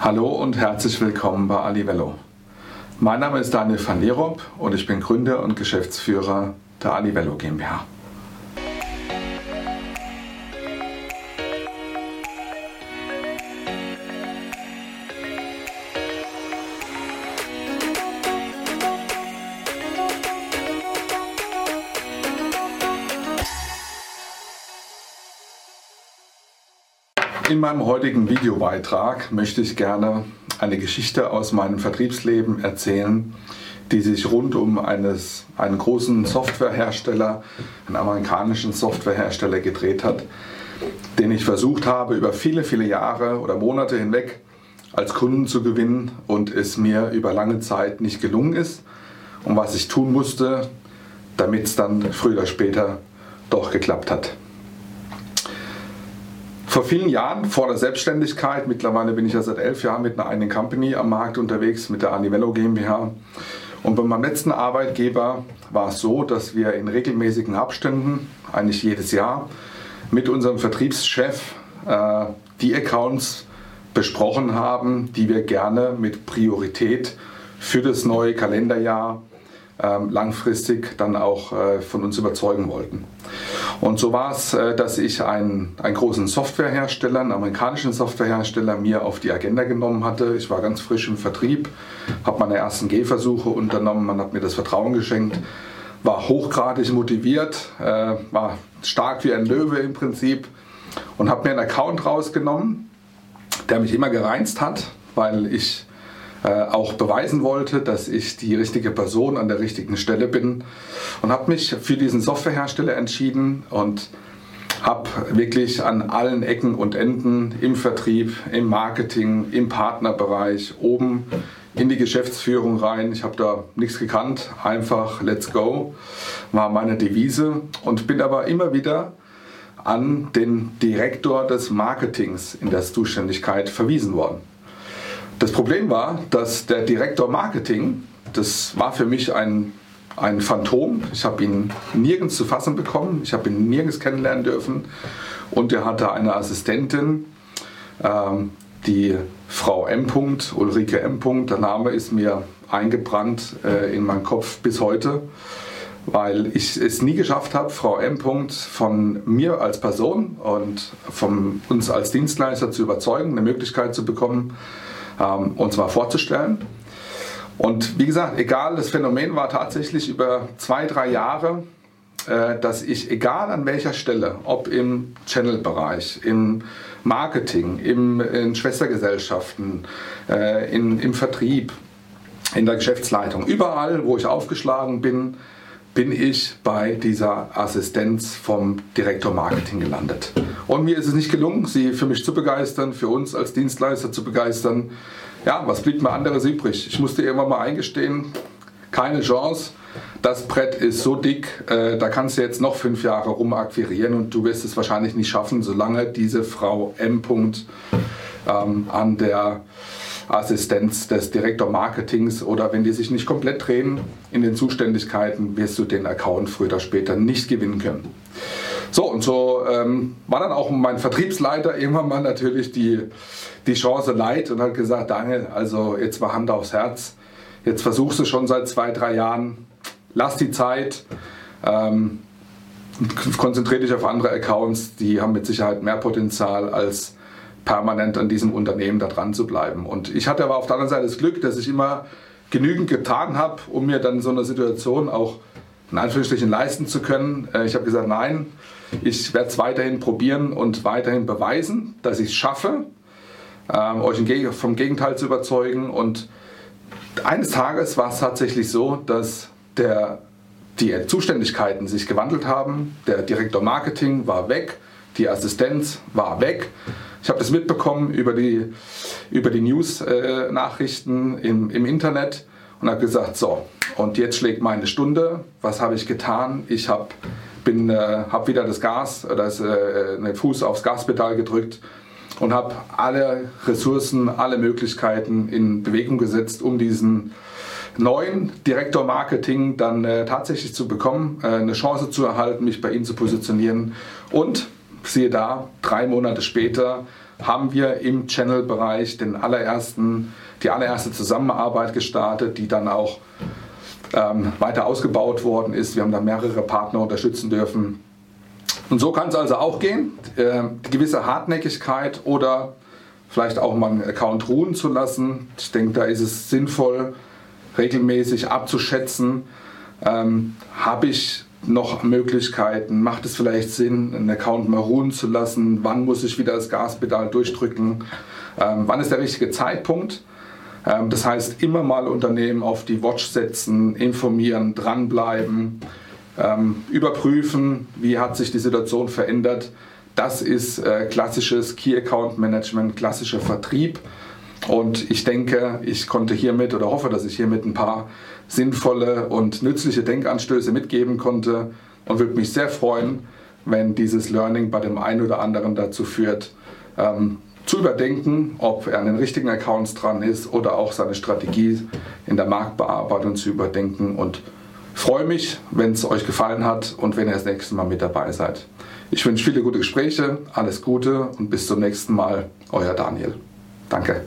Hallo und herzlich willkommen bei Alivello. Mein Name ist Daniel van Lerop und ich bin Gründer und Geschäftsführer der Alivello GmbH. In meinem heutigen Videobeitrag möchte ich gerne eine Geschichte aus meinem Vertriebsleben erzählen, die sich rund um eines, einen großen Softwarehersteller, einen amerikanischen Softwarehersteller gedreht hat, den ich versucht habe, über viele, viele Jahre oder Monate hinweg als Kunden zu gewinnen und es mir über lange Zeit nicht gelungen ist und was ich tun musste, damit es dann früher oder später doch geklappt hat. Vor vielen Jahren, vor der Selbstständigkeit, mittlerweile bin ich ja seit elf Jahren mit einer eigenen Company am Markt unterwegs, mit der Anivello GmbH. Und bei meinem letzten Arbeitgeber war es so, dass wir in regelmäßigen Abständen, eigentlich jedes Jahr, mit unserem Vertriebschef äh, die Accounts besprochen haben, die wir gerne mit Priorität für das neue Kalenderjahr langfristig dann auch äh, von uns überzeugen wollten. Und so war es, äh, dass ich einen, einen großen Softwarehersteller, einen amerikanischen Softwarehersteller, mir auf die Agenda genommen hatte. Ich war ganz frisch im Vertrieb, habe meine ersten Gehversuche unternommen, man hat mir das Vertrauen geschenkt, war hochgradig motiviert, äh, war stark wie ein Löwe im Prinzip und habe mir einen Account rausgenommen, der mich immer gereizt hat, weil ich auch beweisen wollte, dass ich die richtige Person an der richtigen Stelle bin und habe mich für diesen Softwarehersteller entschieden und habe wirklich an allen Ecken und Enden im Vertrieb, im Marketing, im Partnerbereich, oben in die Geschäftsführung rein. Ich habe da nichts gekannt, einfach let's go war meine Devise und bin aber immer wieder an den Direktor des Marketings in der Zuständigkeit verwiesen worden. Das Problem war, dass der Direktor Marketing, das war für mich ein, ein Phantom. Ich habe ihn nirgends zu fassen bekommen, ich habe ihn nirgends kennenlernen dürfen. Und er hatte eine Assistentin, ähm, die Frau M. Ulrike M. Der Name ist mir eingebrannt äh, in meinen Kopf bis heute, weil ich es nie geschafft habe, Frau M. von mir als Person und von uns als Dienstleister zu überzeugen, eine Möglichkeit zu bekommen, ähm, uns mal vorzustellen. Und wie gesagt, egal, das Phänomen war tatsächlich über zwei, drei Jahre, äh, dass ich, egal an welcher Stelle, ob im Channel-Bereich, im Marketing, im, in Schwestergesellschaften, äh, in, im Vertrieb, in der Geschäftsleitung, überall, wo ich aufgeschlagen bin, bin ich bei dieser Assistenz vom Direktor Marketing gelandet. Und mir ist es nicht gelungen, sie für mich zu begeistern, für uns als Dienstleister zu begeistern. Ja, was blieb mir anderes übrig? Ich musste irgendwann mal eingestehen, keine Chance. Das Brett ist so dick, äh, da kannst du jetzt noch fünf Jahre rumakquirieren und du wirst es wahrscheinlich nicht schaffen, solange diese Frau M. Ähm, an der Assistenz des Direktor Marketings oder wenn die sich nicht komplett drehen in den Zuständigkeiten, wirst du den Account früher oder später nicht gewinnen können. So, und so ähm, war dann auch mein Vertriebsleiter irgendwann mal natürlich die, die Chance leid und hat gesagt, Daniel, also jetzt war Hand aufs Herz, jetzt versuchst du schon seit zwei, drei Jahren, lass die Zeit, ähm, konzentriere dich auf andere Accounts, die haben mit Sicherheit mehr Potenzial als permanent an diesem Unternehmen da dran zu bleiben. Und ich hatte aber auf der anderen Seite das Glück, dass ich immer genügend getan habe, um mir dann so eine Situation auch in Anführungsstrichen leisten zu können. Äh, ich habe gesagt, nein, ich werde es weiterhin probieren und weiterhin beweisen, dass ich es schaffe, ähm, euch vom Gegenteil zu überzeugen. Und eines Tages war es tatsächlich so, dass der, die Zuständigkeiten sich gewandelt haben. Der Direktor Marketing war weg, die Assistenz war weg. Ich habe das mitbekommen über die, über die News-Nachrichten äh, im, im Internet und habe gesagt, so, und jetzt schlägt meine Stunde. Was habe ich getan? Ich habe äh, habe wieder das Gas, das, äh, den Fuß aufs Gaspedal gedrückt und habe alle Ressourcen, alle Möglichkeiten in Bewegung gesetzt, um diesen neuen Direktor Marketing dann äh, tatsächlich zu bekommen, äh, eine Chance zu erhalten, mich bei ihm zu positionieren und siehe da, drei Monate später haben wir im Channel-Bereich den allerersten, die allererste Zusammenarbeit gestartet, die dann auch ähm, weiter ausgebaut worden ist. Wir haben da mehrere Partner unterstützen dürfen. Und so kann es also auch gehen. Äh, gewisse Hartnäckigkeit oder vielleicht auch mal einen Account ruhen zu lassen. Ich denke, da ist es sinnvoll, regelmäßig abzuschätzen, ähm, habe ich noch Möglichkeiten, macht es vielleicht Sinn, einen Account mal ruhen zu lassen, wann muss ich wieder das Gaspedal durchdrücken, ähm, wann ist der richtige Zeitpunkt. Ähm, das heißt, immer mal Unternehmen auf die Watch setzen, informieren, dranbleiben, ähm, überprüfen, wie hat sich die Situation verändert. Das ist äh, klassisches Key Account Management, klassischer Vertrieb. Und ich denke, ich konnte hiermit oder hoffe, dass ich hiermit ein paar sinnvolle und nützliche Denkanstöße mitgeben konnte und würde mich sehr freuen, wenn dieses Learning bei dem einen oder anderen dazu führt, ähm, zu überdenken, ob er an den richtigen Accounts dran ist oder auch seine Strategie in der Marktbearbeitung zu überdenken und freue mich, wenn es euch gefallen hat und wenn ihr das nächste Mal mit dabei seid. Ich wünsche viele gute Gespräche, alles Gute und bis zum nächsten Mal, euer Daniel. Danke.